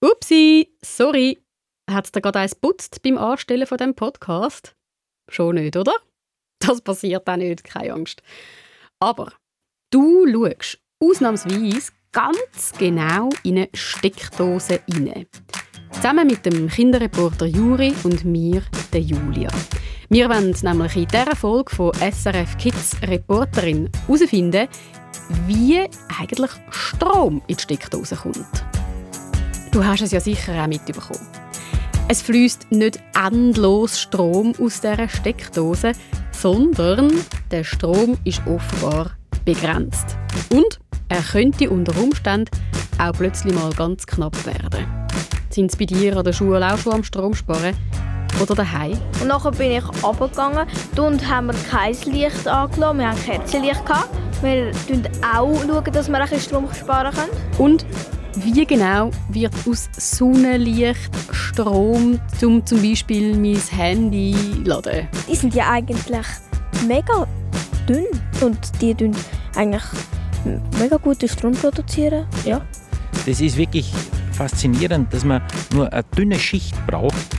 Upsi, sorry. Hat es dir gerade eins putzt beim Anstellen von dem Podcast? Schon nicht, oder? Das passiert auch nicht, keine Angst. Aber du schaust ausnahmsweise ganz genau in eine Steckdose rein. Zusammen mit dem Kinderreporter Juri und mir, der Julia. Wir wollen nämlich in dieser Folge von SRF Kids Reporterin herausfinden, wie eigentlich Strom in die Steckdose kommt. Du hast es ja sicher auch mitbekommen. Es fließt nicht endlos Strom aus dieser Steckdose, sondern der Strom ist offenbar begrenzt. Und er könnte unter Umständen auch plötzlich mal ganz knapp werden. Sind Sie bei dir an der Schule auch schon am Strom sparen? Oder daheim? Und nachher bin ich runtergegangen. Dort haben wir kein Licht angelassen, wir haben Kerzenlicht. Gehabt. Wir schauen auch, dass wir ein Strom sparen können. Und wie genau wird aus Sonnenlicht Strom, um zum Beispiel mein Handy zu laden? Die sind ja eigentlich mega dünn und die tun eigentlich mega guten Strom produzieren. Ja. Das ist wirklich faszinierend, dass man nur eine dünne Schicht braucht,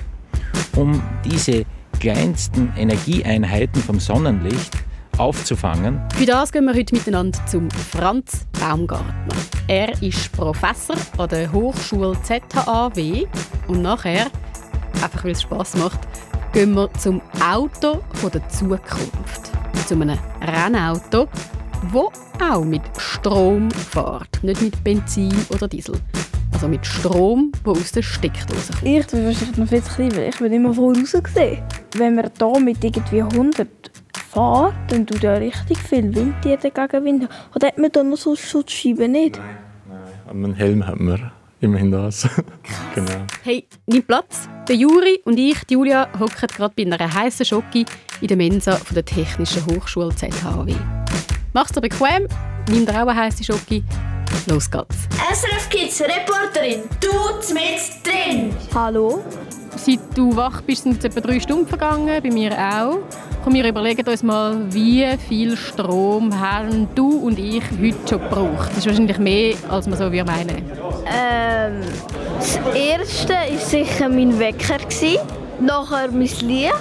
um diese kleinsten Energieeinheiten vom Sonnenlicht aufzufangen. Für das gehen wir heute miteinander zum Franz Baumgartner. Er ist Professor an der Hochschule ZHAW und nachher, einfach weil es Spass macht, gehen wir zum Auto der Zukunft. Zu einem Rennauto, wo auch mit Strom fährt, nicht mit Benzin oder Diesel. Also mit Strom, der aus der Steckdose kommt. Ich bin wahrscheinlich noch viel zu klein, weil ich bin immer voraus gesehen. Wenn man hier mit irgendwie 100 fährt, dann tut er richtig viel Wind jeden Gegenwind. Oder hat man da noch so Schutzscheiben nicht? Nein, nein. Einen Helm hat man. Immerhin das. genau. Hey, nimm Platz. Der Juri und ich, die Julia, hocken gerade bei einer heißen Schocke in der Mensa von der Technischen Hochschule ZHW. Mach's dir bequem, nimm dir auch eine heiße Schocke. Los geht's. SRF Kids Reporterin, du mit drin. Hallo? Seit du wach bist, sind es etwa drei Stunden vergangen, bei mir auch. Komm, wir überlegen uns mal, wie viel Strom haben du und ich heute schon gebraucht. Das ist wahrscheinlich mehr, als man so meinen ähm, Das erste war sicher mein Wecker. Nachher mein Licht.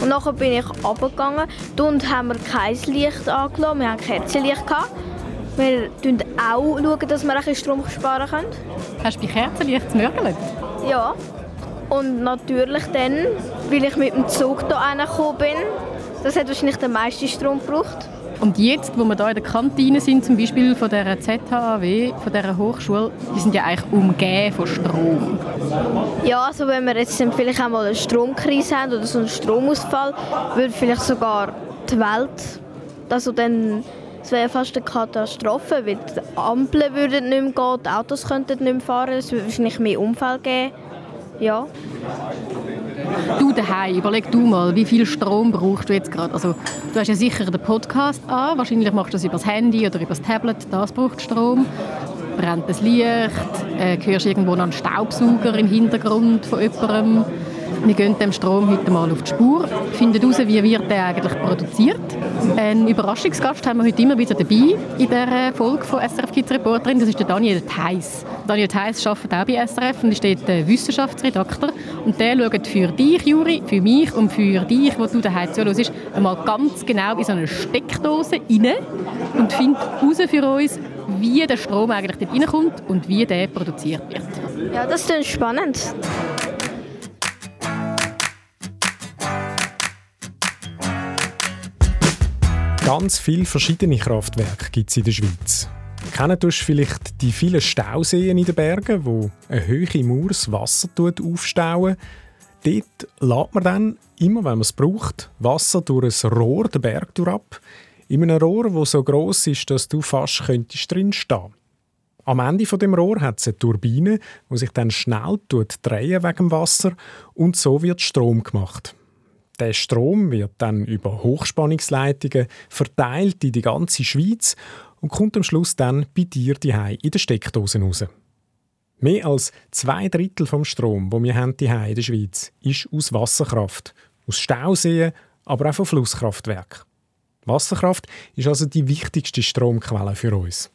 Und nachher bin ich runtergegangen. Dort haben wir kein Licht angelassen, wir haben Kerzenlicht. Gehabt. Wir schauen auch, dass wir ein bisschen Strom sparen können. Hast du bei Kerzenlicht gemörgelt? Ja. Und natürlich dann, weil ich mit dem Zug hier reingekommen bin, das hat wahrscheinlich den meisten Strom gebraucht. Und jetzt, wo wir hier in der Kantine sind, zum Beispiel von der ZHAW, von dieser Hochschule, die sind ja eigentlich umgeben von Strom. Ja, also wenn wir jetzt vielleicht auch mal eine Stromkrise haben oder so einen Stromausfall, würde vielleicht sogar die Welt, also dann, es wäre fast eine Katastrophe, weil die Ampeln würden nicht mehr gehen, die Autos könnten nicht mehr fahren, es würde wahrscheinlich mehr Unfälle geben. Ja. Du daheim, überleg du mal, wie viel Strom brauchst du jetzt gerade? Also, du hast ja sicher den Podcast an, wahrscheinlich machst du das über das Handy oder über das Tablet, das braucht Strom. Brennt das Licht, äh, hörst irgendwo noch einen Staubsauger im Hintergrund von jemandem. Wir gehen dem Strom heute mal auf die Spur, finden heraus, wie wird der eigentlich produziert. Einen Überraschungsgast haben wir heute immer wieder dabei in dieser Folge von SRF Kids Reporterin. Das ist der Daniel Theiss. Daniel Theiss arbeitet auch bei SRF und ist dort Wissenschaftsredakteur. Und der schaut für dich, Juri, für mich und für dich, wo du daheim zuhörst, einmal ganz genau in so eine Steckdose rein und findet heraus für uns, wie der Strom eigentlich dort reinkommt und wie der produziert wird. Ja, das ist spannend. Ganz viele verschiedene Kraftwerke gibt es in der Schweiz. Kennen du vielleicht die vielen Stauseen in den Bergen, wo eine hohe Mauer das Wasser aufstauen? Dort lädt man dann, immer wenn man es braucht, Wasser durch ein Rohr den Berg ab. In einem Rohr, das so gross ist, dass du fast könntest drin stehen Am Ende von dem Rohr hat es eine Turbine, die sich dann schnell drehen wegen dem Wasser und so wird Strom gemacht. Der Strom wird dann über Hochspannungsleitungen verteilt in die ganze Schweiz und kommt am Schluss dann bei dir daheim in der Steckdose raus. Mehr als zwei Drittel vom Strom, den wir haben in der Schweiz, ist aus Wasserkraft, aus Stauseen, aber auch von Flusskraftwerken. Wasserkraft ist also die wichtigste Stromquelle für uns.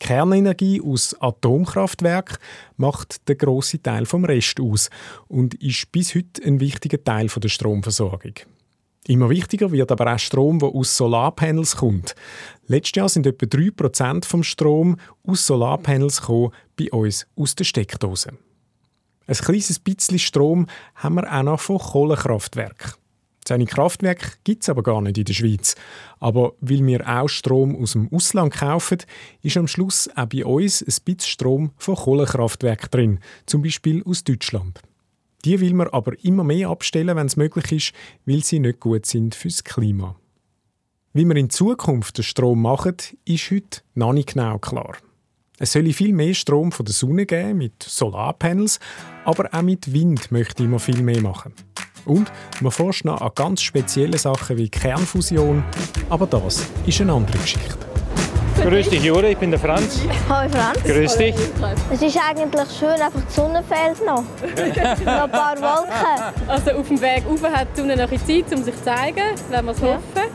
Kernenergie aus Atomkraftwerk macht den grossen Teil vom Rest aus und ist bis heute ein wichtiger Teil der Stromversorgung. Immer wichtiger wird aber auch Strom, der aus Solarpanels kommt. Letztes Jahr sind etwa 3% vom Strom aus Solarpanels gekommen, bei uns aus der Steckdose. Ein kleines bisschen Strom haben wir auch noch von Kohlekraftwerken. Seine Kraftwerke gibt es aber gar nicht in der Schweiz. Aber weil wir auch Strom aus dem Ausland kaufen, ist am Schluss auch bei uns ein bisschen Strom von Kohlekraftwerken drin, zum Beispiel aus Deutschland. Die will man aber immer mehr abstellen, wenn es möglich ist, weil sie nicht gut sind fürs Klima. Wie wir in Zukunft den Strom machen, ist heute noch nicht genau klar. Es soll viel mehr Strom von der Sonne geben, mit Solarpanels, aber auch mit Wind möchte ich immer viel mehr machen. Und man forscht noch an ganz speziellen Sachen wie Kernfusion, aber das ist eine andere Geschichte. Grüß dich, Jure, ich bin der Franz. Hallo Franz. Grüß dich. Es ist eigentlich schön, einfach die Sonne fehlt noch. noch ein paar Wolken. Also auf dem Weg rauf hat die Sonne noch ein Zeit, um sich zu zeigen, wenn wir es Ja. hoffen.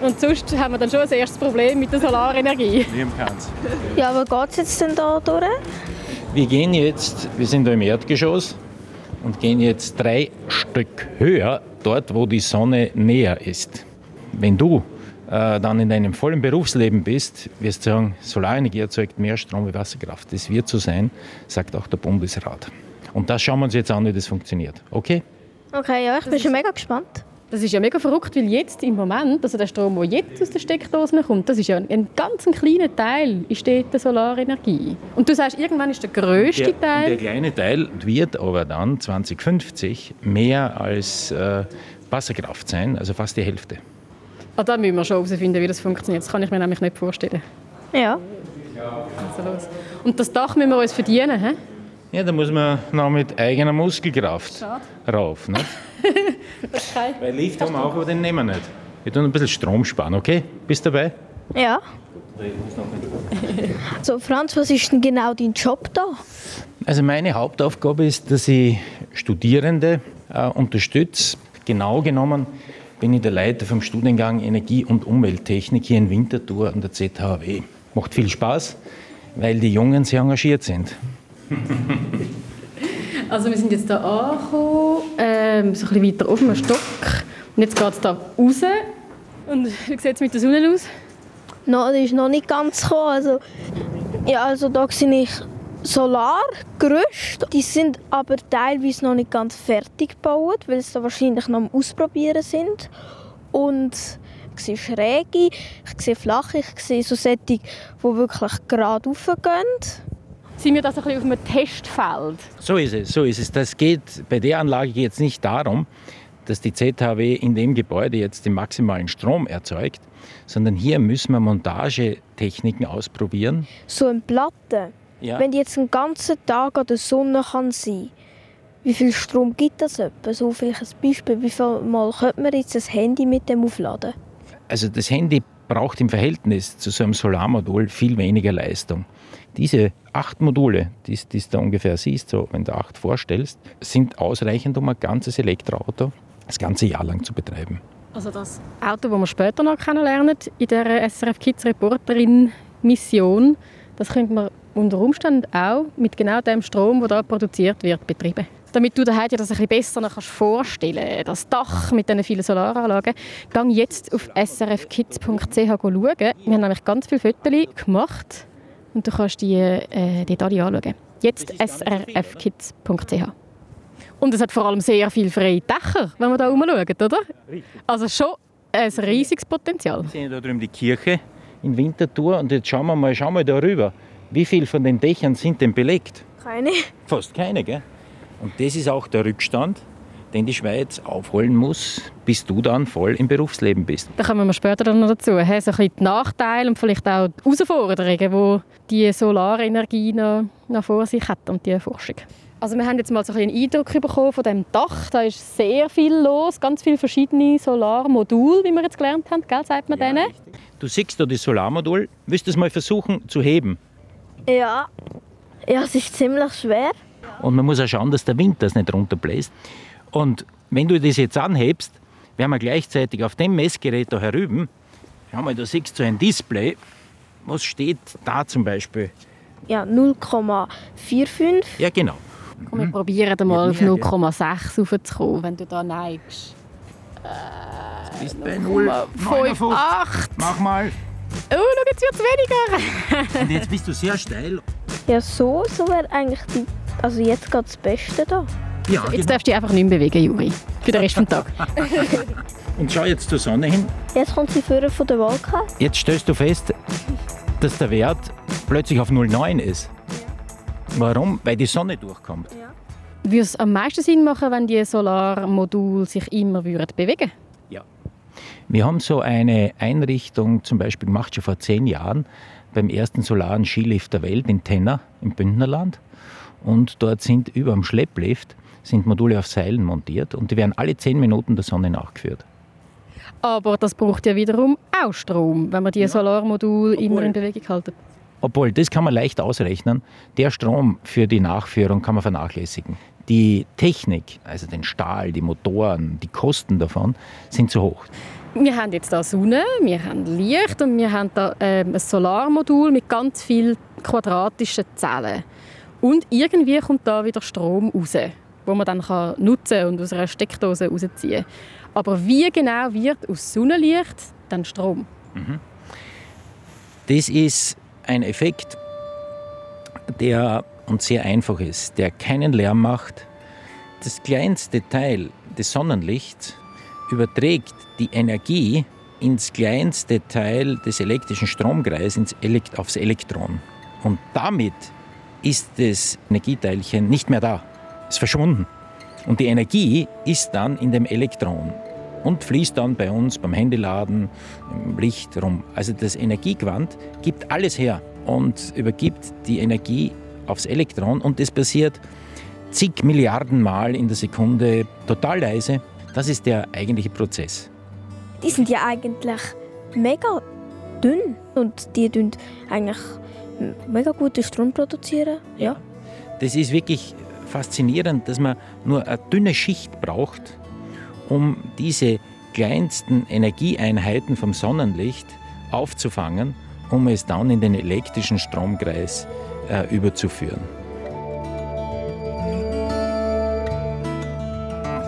Und sonst haben wir dann schon das erste Problem mit der Solarenergie. Wie im Kanz. Ja, aber geht es jetzt denn da durch? Wir gehen jetzt, wir sind da im Erdgeschoss und gehen jetzt drei Stück höher, dort wo die Sonne näher ist. Wenn du äh, dann in deinem vollen Berufsleben bist, wirst du sagen, Solarenergie erzeugt mehr Strom wie Wasserkraft. Das wird so sein, sagt auch der Bundesrat. Und das schauen wir uns jetzt an, wie das funktioniert. Okay? Okay, ja, ich bin schon mega gespannt. Das ist ja mega verrückt, weil jetzt im Moment, also der Strom, der jetzt aus den Steckdosen kommt, das ist ja ein, ein ganz kleiner Teil, ist die Solarenergie. Und du sagst, irgendwann ist der grösste Der, der Teil... kleine Teil wird aber dann 2050 mehr als äh, Wasserkraft sein, also fast die Hälfte. Ah, da müssen wir schon herausfinden, wie das funktioniert. Das kann ich mir nämlich nicht vorstellen. Ja. Also los. Und das Dach müssen wir uns verdienen, hä? Ja, da muss man noch mit eigener Muskelkraft rauf. Nicht? Okay. Weil Lift haben wir auch, aber den nehmen wir nicht. Wir tun ein bisschen Strom sparen, okay? Bist du dabei? Ja. So, Franz, was ist denn genau dein Job da? Also meine Hauptaufgabe ist, dass ich Studierende äh, unterstütze. Genau genommen bin ich der Leiter vom Studiengang Energie- und Umwelttechnik hier in Winterthur an der ZHW. Macht viel Spaß, weil die Jungen sehr engagiert sind. Also wir sind jetzt hier angekommen, ähm, so ein bisschen weiter auf dem Stock. Und jetzt geht es hier raus. Und wie sieht es mit der Sonne aus? No, die ist noch nicht ganz gekommen. Also, ja, also da sehe ich Solargerüste. Die sind aber teilweise noch nicht ganz fertig gebaut, weil sie da wahrscheinlich noch am Ausprobieren sind. Und ich sehe schräge, ich sehe flache, ich sehe so solche, die wirklich gerade raufgehen. Sind wir das ein bisschen auf einem Testfeld? So ist es, so ist es. Das geht, bei der Anlage geht es nicht darum, dass die ZHW in dem Gebäude jetzt den maximalen Strom erzeugt, sondern hier müssen wir Montagetechniken ausprobieren. So eine Platte, Ja. wenn die jetzt einen ganzen Tag an der Sonne kann sein wie viel Strom gibt das etwa? So vielleicht ein Beispiel, wie viel Mal könnte man jetzt ein Handy mit dem aufladen? Also das Handy braucht im Verhältnis zu so einem Solarmodul viel weniger Leistung. Diese acht Module, die du da ungefähr siehst, so wenn du acht vorstellst, sind ausreichend, um ein ganzes Elektroauto das ganze Jahr lang zu betreiben. Also das Auto, das wir später noch kennenlernen, in der SRF Kids Reporterin Mission, das könnte man unter Umständen auch mit genau dem Strom, der da produziert wird, betreiben. Damit du dir das ein bisschen besser kannst vorstellen das Dach mit diesen vielen Solaranlagen, geh jetzt auf srfkids.ch schauen. Wir haben nämlich ganz viele Fotos gemacht und du kannst die äh, dort alle anschauen. Jetzt srfkids.ch. Und es hat vor allem sehr viele freie Dächer, wenn wir da rumschauen, oder? Also schon ein riesiges Potenzial. Wir sehen da drüben die Kirche in Winterthur und jetzt schauen wir mal, schauen wir da rüber. Wie viel von den Dächern sind denn belegt? Keine. Fast keine, gell? Und das ist auch der Rückstand, den die Schweiz aufholen muss, bis du dann voll im Berufsleben bist. Da kommen wir später dann noch dazu. So ein bisschen die Nachteile und vielleicht auch die Herausforderungen, die die Solarenergie noch, noch vor sich hat und die Forschung. Also wir haben jetzt mal so ein einen Eindruck bekommen von dem Dach. Da ist sehr viel los, ganz viele verschiedene Solarmodule, wie wir jetzt gelernt haben, gell, sagt man denen. Du siehst da das Solarmodul, willst du es mal versuchen zu heben? Ja. Ja, es ist ziemlich schwer. Und man muss auch schauen, dass der Wind das nicht runterbläst. Und wenn du das jetzt anhebst, werden wir gleichzeitig auf dem Messgerät da herüben, schau mal, da siehst du ein Display, Was steht da zum Beispiel? Ja, 0,45. Ja, genau. Komm, wir probieren mal auf Ja, ja. 0,6 raufzukommen, wenn du da neigst. Bist bei 0, 5, 8. Mach mal. Oh, schau, jetzt wird es weniger. Und jetzt bist du sehr steil. Ja, so, so wäre eigentlich die. Also jetzt geht das Beste da. Ja, Jetzt genau. darfst du dich einfach nicht mehr bewegen, Juri. Für den Rest des Tages. Und schau jetzt zur Sonne hin. Jetzt kommt sie Führer von der Wolke. Jetzt stellst du fest, dass der Wert plötzlich auf 0,9 ist. Warum? Weil die Sonne durchkommt. Würde es am meisten Sinn machen, wenn die Solarmodule sich immer würden bewegen Ja. Wir haben so eine Einrichtung zum Beispiel gemacht, schon vor zehn Jahren, beim ersten solaren Skilift der Welt in Tenna im Bündnerland. Und dort sind über dem Schlepplift sind Module auf Seilen montiert und die werden alle zehn Minuten der Sonne nachgeführt. Aber das braucht ja wiederum auch Strom, wenn man die Solarmodule immer Obwohl- in Bewegung halten. Obwohl, das kann man leicht ausrechnen. Der Strom für die Nachführung kann man vernachlässigen. Die Technik, also den Stahl, die Motoren, die Kosten davon, sind zu hoch. Wir haben jetzt da Sonne, wir haben Licht und wir haben da ähm, ein Solarmodul mit ganz vielen quadratischen Zellen. Und irgendwie kommt da wieder Strom raus, wo man dann kann nutzen und aus einer Steckdose rausziehen. Aber wie genau wird aus Sonnenlicht dann Strom? Das ist ein Effekt, der uns sehr einfach ist, der keinen Lärm macht. Das kleinste Teil des Sonnenlichts überträgt die Energie ins kleinste Teil des elektrischen Stromkreises ins Elekt aufs Elektron. Und damit ist das Energieteilchen nicht mehr da, ist verschwunden. Und die Energie ist dann in dem Elektron und fließt dann bei uns beim Handyladen im Licht rum. Also das Energiequant gibt alles her und übergibt die Energie aufs Elektron und das passiert zig Milliarden Mal in der Sekunde total leise. Das ist der eigentliche Prozess. Die sind ja eigentlich mega dünn und die tun eigentlich mega guten Strom produzieren. Ja. Das ist wirklich faszinierend, dass man nur eine dünne Schicht braucht, um diese kleinsten Energieeinheiten vom Sonnenlicht aufzufangen, um es dann in den elektrischen Stromkreis äh, überzuführen.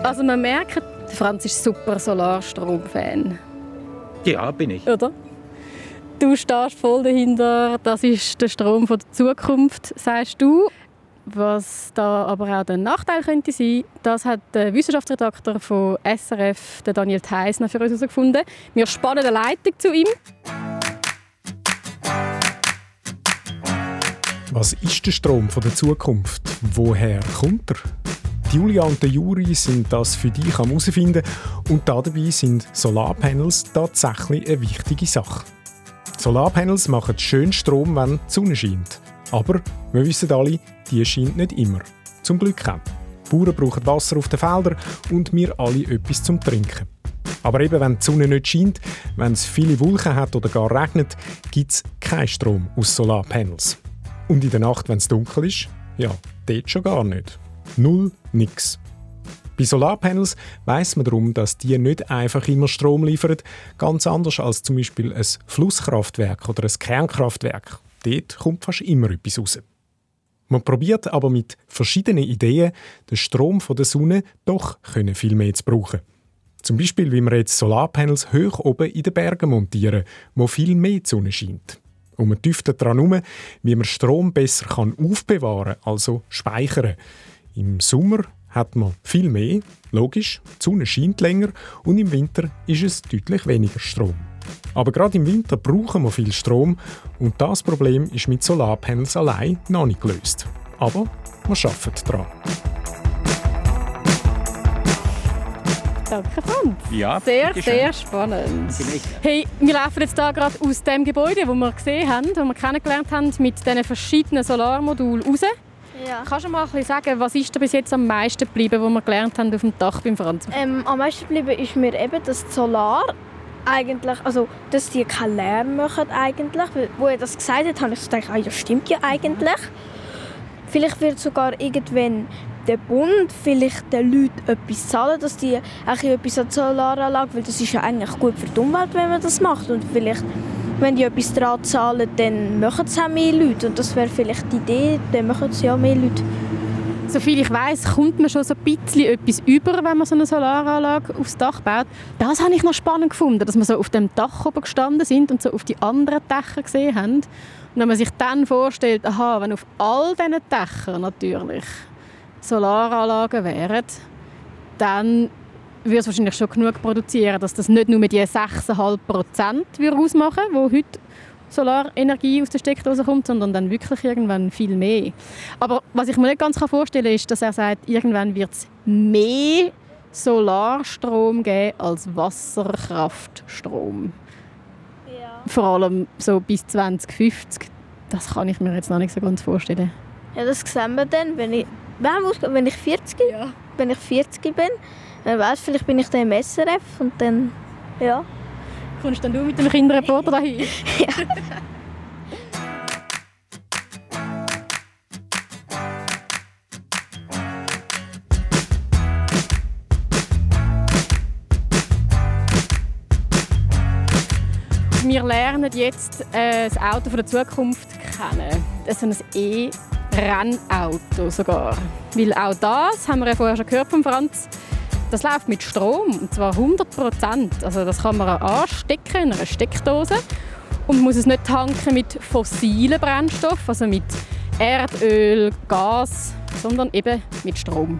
Also man merkt, Franz ist super Solarstrom-Fan, Ja, bin ich. oder? Du stehst voll dahinter, das ist der Strom von der Zukunft, sagst du. Was da aber auch der Nachteil könnte sein, das hat der Wissenschaftsredakteur von SRF, der Daniel Theisner, für uns herausgefunden. Wir spannen eine Leitung zu ihm. Was ist der Strom von der Zukunft? Woher kommt er? Julia und der Juri sind das für dich am herausfinden und dabei sind Solarpanels tatsächlich eine wichtige Sache. Solarpanels machen schön Strom, wenn die Sonne scheint. Aber wir wissen alle, die scheint nicht immer. Zum Glück auch. Bauern brauchen Wasser auf den Feldern und wir alle etwas zum Trinken. Aber eben, wenn die Sonne nicht scheint, wenn es viele Wolken hat oder gar regnet, gibt es keinen Strom aus Solarpanels. Und in der Nacht, wenn es dunkel ist, ja, dort schon gar nicht. Null, nix. Bei Solarpanels weiss man darum, dass die nicht einfach immer Strom liefern, ganz anders als zum Beispiel ein Flusskraftwerk oder ein Kernkraftwerk. Dort kommt fast immer etwas raus. Man probiert aber mit verschiedenen Ideen, den Strom von der Sonne doch können viel mehr zu brauchen. Zum Beispiel, wie wir jetzt Solarpanels hoch oben in den Bergen montieren, wo viel mehr die Sonne scheint. Und man tüftet daran herum, wie man Strom besser kann aufbewahren also speichern. Im Sommer hat man viel mehr, logisch, die Sonne scheint länger und im Winter ist es deutlich weniger Strom. Aber gerade im Winter brauchen wir viel Strom und das Problem ist mit Solarpanels allein noch nicht gelöst. Aber wir arbeiten daran. Danke, Franz. Ja, Sehr, sehr spannend. Hey, wir laufen jetzt hier gerade aus dem Gebäude, das wir gesehen haben, das wir kennengelernt haben, mit diesen verschiedenen Solarmodulen raus. Ja. Kannst du mal ein bisschen sagen, was ist dir bis jetzt am meisten geblieben, was wir gelernt haben auf dem Dach beim Franz? Ähm, am meisten geblieben ist mir eben, die Solar eigentlich, also dass die keinen Lärm machen eigentlich. Wo er das gesagt hat, habe ich gedacht, ah, das stimmt ja eigentlich. Vielleicht wird sogar irgendwann der Bund vielleicht den Leuten etwas zahlen, dass die eigentlich etwas an die Solaranlage, weil das ist ja eigentlich gut für die Umwelt, wenn man das macht. Und vielleicht wenn die etwas daran zahlen, dann machen es auch mehr Leute. Und das wäre vielleicht die Idee, dann machen es ja mehr Leute. Soviel ich weiß, kommt man schon so ein bisschen etwas über, wenn man so eine Solaranlage aufs Dach baut. Das habe ich noch spannend gefunden, dass wir so auf dem Dach oben gestanden sind und so auf die anderen Dächer gesehen haben. Und wenn man sich dann vorstellt, aha, wenn auf all diesen Dächern natürlich Solaranlagen wären, dann würde es wahrscheinlich schon genug produzieren, dass das nicht nur die 6,5 Prozent ausmachen würde, die heute Solarenergie aus der Steckdose kommt, sondern dann wirklich irgendwann viel mehr. Aber was ich mir nicht ganz vorstellen kann, ist, dass er sagt, irgendwann wird es mehr Solarstrom geben als Wasserkraftstrom. Ja. Vor allem so bis 2050. Das kann ich mir jetzt noch nicht so ganz vorstellen. Ja, das sehen wir dann, wenn ich, wenn ich 40, wenn ich 40 bin. Wer weiß, vielleicht bin ich dann im SRF und dann, ja. Kommst dann du mit dem Kinderreporter dahin? ja. Wir lernen jetzt äh, das Auto von der Zukunft kennen. Das ist ein E-Rennauto sogar. Weil auch das, haben wir ja vorher schon gehört von Franz, das läuft mit Strom, und zwar 100 Prozent. Also das kann man anstecken in einer Steckdose und muss es nicht tanken mit fossilen Brennstoffen, also mit Erdöl, Gas, sondern eben mit Strom.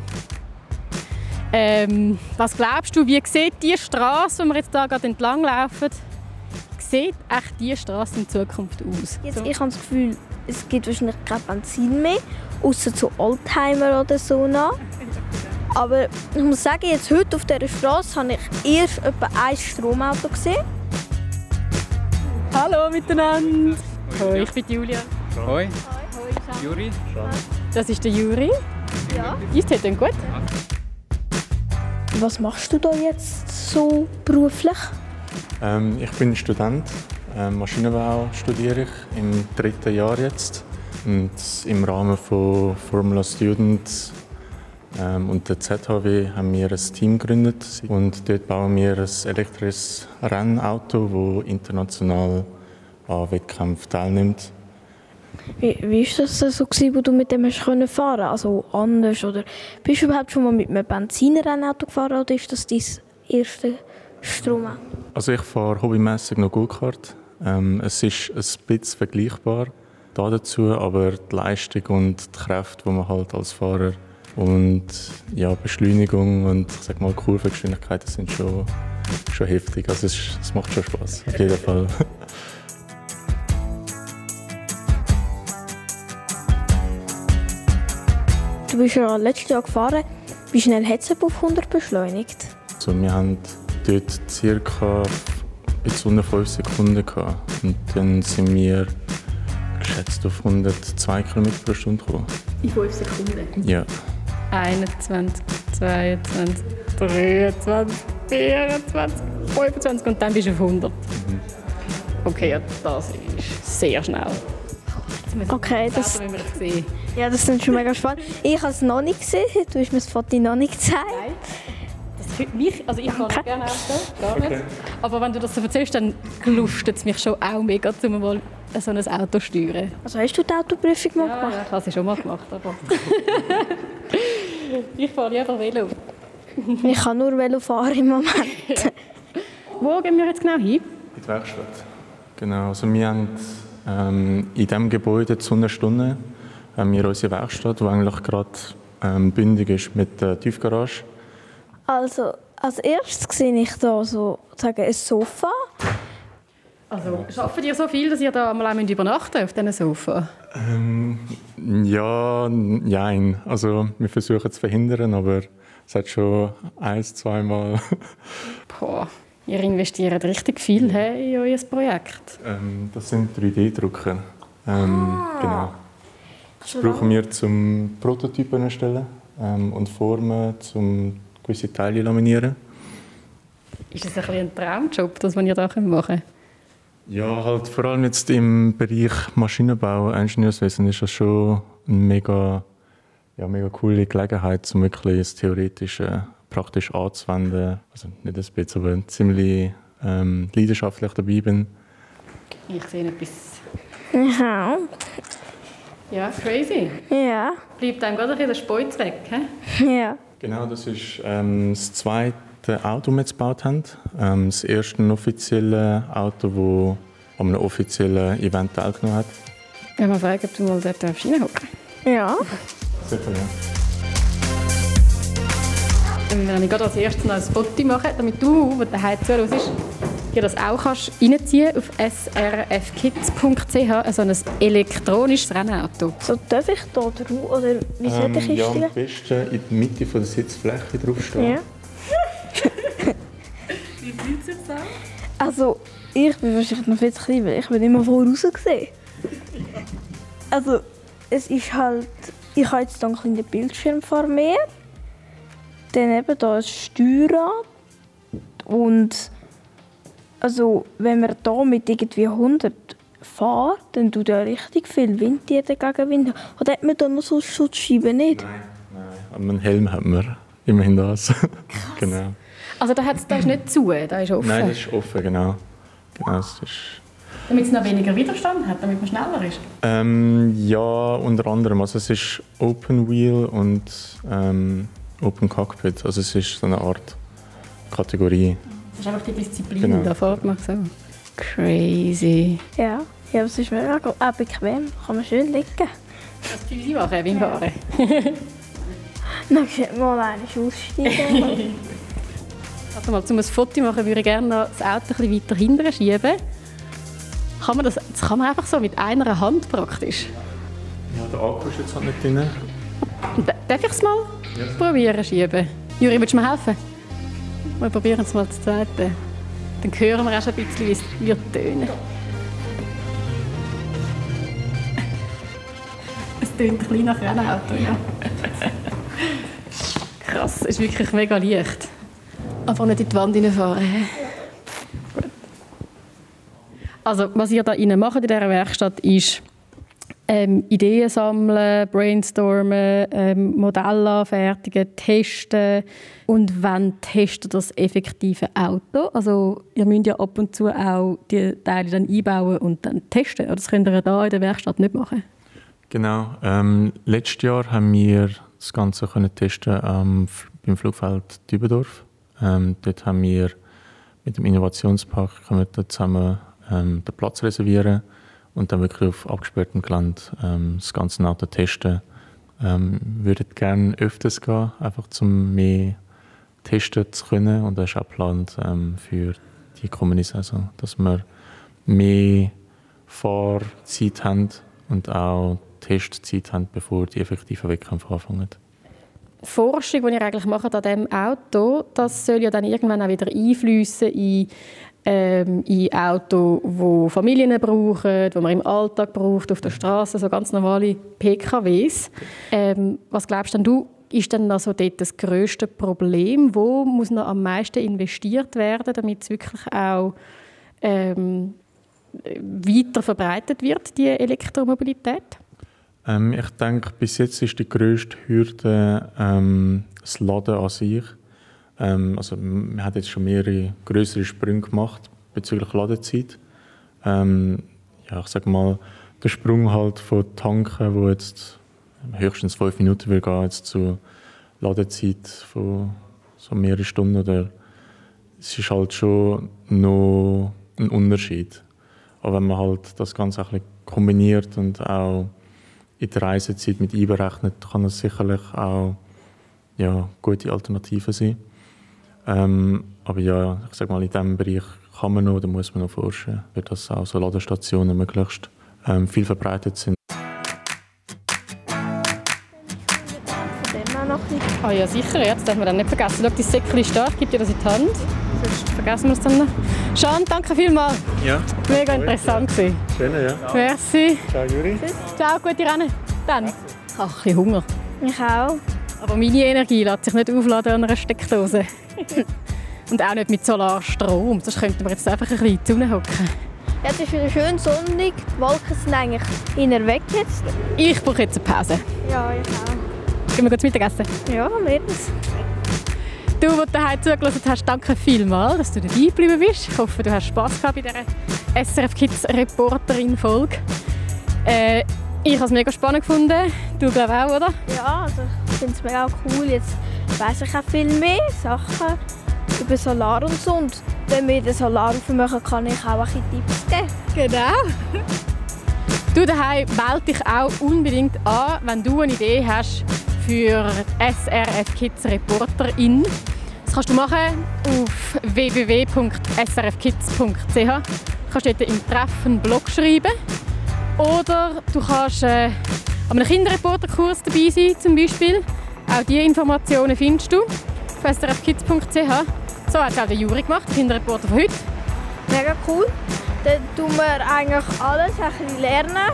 Ähm, was glaubst du, wie sieht die Straße, wo wir jetzt da gerade entlang laufen, sieht echt die Straße in Zukunft aus? Jetzt, ich habe das Gefühl, es gibt wahrscheinlich kein Benzin mehr, außer zu Oldtimer oder so noch. Aber ich muss sagen, jetzt heute auf dieser Straße habe ich erst etwa ein Stromauto gesehen. Hallo miteinander. Hoi, ich bin Julia. Hoi. Juri. Das ist der Juri. Ja. Ist heute gut? Was machst du da jetzt so beruflich? Ähm, ich bin Student. Ähm, Maschinenbau studiere ich im dritten Jahr jetzt. Und im Rahmen von Formula Student und der ZHW haben wir ein Team gegründet und dort bauen wir ein elektrisches Rennauto, das international an Wettkämpfen teilnimmt. Wie, wie ist das so gewesen, wo du mit dem hast können fahren? Also anders oder bist du überhaupt schon mal mit einem Benzinerrennauto gefahren oder ist das dein erste Stromauto? Also ich fahre hobbymäßig noch Go-Kart. Ähm, es ist ein bisschen vergleichbar da dazu, aber die Leistung und die Kräfte, die man halt als Fahrer und ja, Beschleunigung und ich sag mal Kurvengeschwindigkeiten sind schon, schon heftig. Also es, es macht schon Spaß, auf jeden Fall. Du bist ja letztes Jahr gefahren. Wie schnell hat es auf 100 beschleunigt? Also wir haben dort ca. bis unter 5 Sekunden gehabt. Und dann sind wir geschätzt auf 102 km pro Stunde gekommen. In 5 Sekunden? Ja. 21, 22, 23, 24, 25 und dann bist du auf 100. Okay, ja, das ist sehr schnell. Okay, das, Das ja, das ist schon mega spannend. Ich habe es noch nicht gesehen. Du hast mir das Foto noch nicht gezeigt. Das fühlt mich, also ich fahre gerne Auto, gar nicht. Aber wenn du das so erzählst, dann lustet es mich schon auch mega, um mal so ein Auto zu steuern. Also hast du die Autoprüfung mal Ja, gemacht? ja, ich habe sie schon mal gemacht, aber... ich fahre lieber Velo. Ich kann nur Velo fahren im Moment. Wo gehen wir jetzt genau hin? In die Werkstatt. Genau, also wir haben ähm, in diesem Gebäude zu einer Stunde haben wir unsere Werkstatt, die eigentlich gerade ähm, bündig ist mit der Tiefgarage. Also, als erstes sehe ich da so sagen, ein Sofa. Also, schaffen ihr so viel, dass ihr da mal auch übernachten auf diesem Sofa? Ähm, ja, nein. Also wir versuchen es zu verhindern, aber es hat schon ein, zweimal. Boah, ihr investiert richtig viel hey, in euer Projekt. ähm, das sind 3D-Drucker. Ähm, Genau. Das brauchen wir zum Prototypen erstellen ähm, und Formen, zum gewisse Teile laminieren. Ist das ein, ein Traumjob, das ihr da machen könnt? Ja, halt vor allem jetzt im Bereich Maschinenbau, Ingenieurswesen ist das schon eine mega, ja, mega coole Gelegenheit, um wirklich das Theoretische praktisch anzuwenden. Also nicht ein bisschen, aber ziemlich ähm, leidenschaftlich dabei bin. Ich sehe etwas. Ja. Ja, crazy. Ja. Bleibt einem gerade ein bisschen der Speuz weg. He? Ja. Genau, das ist ähm, das zweite Auto, das wir gebaut haben. Ähm, das erste offizielle Auto, das an einem offiziellen Event teilgenommen hat. Ich mal fragen, ob du mal dort reinhocken darfst. Ja. Sicher, ja. Dann werde ich gerade als erstes noch ein Foto machen, damit du, der daheim zuhörst, dir das auch kannst reinziehen auf srfkids.ch, also ein elektronisches Rennauto. So darf ich da drauf oder wie soll ich Ähm, ja, am besten in der Mitte von der Sitzfläche draufstehen. Ja. Also, ich bin wahrscheinlich noch viel zu klein, weil ich bin immer voraus gesehen. Also, es ist halt... Ich habe jetzt einen kleinen Bildschirm vor mir. Dann eben hier ein Steuerrad. Und... Also, wenn man hier mit irgendwie 100 fährt, dann tut ja richtig viel Wind jeden Gegenwind. Oder hat man da noch so Schutzscheiben nicht? Nein, nein. Aber einen Helm hat man. Immerhin das. genau. Also da, hat's, da ist nicht zu, da ist offen. Nein, das ist offen, genau. genau das ist, Damit es noch weniger Widerstand hat, damit man schneller ist. ähm, ja, unter anderem. Also es ist Open Wheel und ähm, Open Cockpit. Also es ist so eine Art Kategorie. Das ist einfach die Disziplin, Genau. da fährt man so. Crazy. Ja. Ja, aber es ist mega go- auch bequem. Kann man schön liegen. Was fühlen Sie machen beim Fahren? Dann sieht mal eine aussteigen. Also mal, um ein Foto machen, würde ich gerne noch das Auto ein bisschen weiter hinten schieben. Kann man das, das kann man einfach so mit einer Hand praktisch. Ja, der Akku ist jetzt halt nicht drin. D- Darf ich es mal probieren schieben? Juri, willst du mir helfen? Wir probieren es mal zu zweiten. Dann hören wir auch schon ein bisschen, wie es wird tönen. Es tönt ein bisschen nach Rennauto, ja. Krass, es ist wirklich mega leicht. Aber nicht in die Wand reinfahren. Gut. Also, was ihr da innen macht in dieser Werkstatt ist, ähm, Ideen sammeln, brainstormen, ähm, Modelle anfertigen, testen und wenn testet das effektive Auto. Also ihr müsst ja ab und zu auch die Teile dann einbauen und dann testen. Das könnt ihr da in der Werkstatt nicht machen. Genau. Ähm, letztes Jahr haben wir das Ganze können testen ähm, beim Flugfeld Dübendorf. Ähm, dort haben wir mit dem Innovationspark können wir zusammen ähm, den Platz reservieren und dann wirklich auf abgesperrtem Gelände ähm, das ganze Auto testen. Ähm, würden gerne öfters gehen, einfach um mehr testen zu können und das ist auch geplant ähm, für die kommende Saison, dass wir mehr Fahrzeit haben und auch Testzeit haben, bevor die effektiven Wettkämpfe anfangen. Forschung, die ihr eigentlich macht an diesem Auto, das soll ja dann irgendwann auch wieder einfließen in, ähm, in Autos, die Familien brauchen, die man im Alltag braucht, auf der Straße, so ganz normale PKWs. Ähm, was glaubst denn du, ist denn also dort das grösste Problem? Wo muss noch am meisten investiert werden, damit es wirklich auch ähm, weiter verbreitet wird, die Elektromobilität? Ähm, ich denke, bis jetzt ist die grösste Hürde ähm, das Laden an sich. Ähm, also, man hat jetzt schon mehrere größere Sprünge gemacht bezüglich Ladezeit. Ähm, ja, ich sage mal, der Sprung halt von Tanken, wo jetzt höchstens fünf Minuten will gehen, jetzt zu Ladezeit von so mehrere Stunden oder es ist halt schon noch ein Unterschied. Aber wenn man halt das Ganze ein bisschen kombiniert und auch in der Reisezeit mit einberechnet, kann es sicherlich auch ja, gute Alternativen sein. Ähm, aber ja, ich sage mal, in diesem Bereich kann man noch, da muss man noch forschen, wie das auch so Ladestationen möglichst ähm, viel verbreitet sind. Ah ja, sicher, ja, das darf man dann nicht vergessen. Schau, das Säckchen ist da, ich gebe dir das in die Hand. Sonst vergessen wir es dann noch. Sean, danke vielmals. Ja, Mega interessant gewesen. schön, ja. Merci. Ciao, Juri. Ciao, gute Rennen. Dann. Ich habe ein bisschen Hunger. Ich auch. Aber meine Energie lässt sich nicht aufladen an einer Steckdose. Und auch nicht mit Solarstrom. Sonst könnten wir jetzt einfach ein bisschen in die hocken. Ja, es ist wieder schön sonnig. Die Wolken sind eigentlich inner weg jetzt. Ich brauche jetzt eine Pause. Ja, ich auch. Gehen wir kurz Mittagessen. Ja, mehrens. Du, der daheim zugelassen hast, danke vielmals, dass du dabei geblieben bist. Ich hoffe, du hast Spass gehabt bei dieser SRF Kids Reporterin Folge. Äh, ich habe es mega spannend gefunden. Du glaube auch, oder? Ja, also ich finde es mega cool. Jetzt weiss ich auch viel mehr Sachen über Solar und so. Und wenn wir den Solar aufmachen, kann ich auch ein bisschen Tipps geben. Genau. Du daheim melde dich auch unbedingt an, wenn du eine Idee hast für SRF Kids Reporterin. Das kannst du machen auf www.srfkids.ch. Du kannst dort im Treffen einen Blog schreiben. Oder du kannst äh, an einem Kinderreporterkurs dabei sein, zum Beispiel. Auch diese Informationen findest du auf srfkids.ch. So hat auch der Juri gemacht, der Kinderreporter von heute. Mega cool. Dann tun wir eigentlich alles ein bisschen lernen.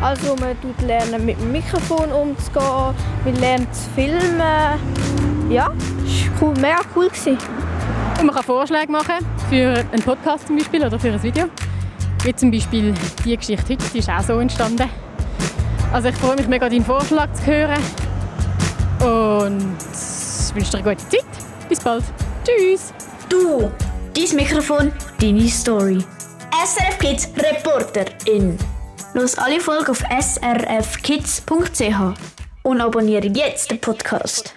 Also man tut lernen mit dem Mikrofon umzugehen, man lernt zu filmen. Ja, das war cool, mega cool. Gewesen. Und man kann Vorschläge machen für einen Podcast zum Beispiel oder für ein Video. Wie zum Beispiel die Geschichte heute, die ist auch so entstanden. Also ich freue mich mega, deinen Vorschlag zu hören. Und wünsche dir eine gute Zeit. Bis bald. Tschüss. Du, dein Mikrofon, deine Story. SRF Kids Reporterin. Los alle Folgen auf srfkids.ch und abonniere jetzt den Podcast.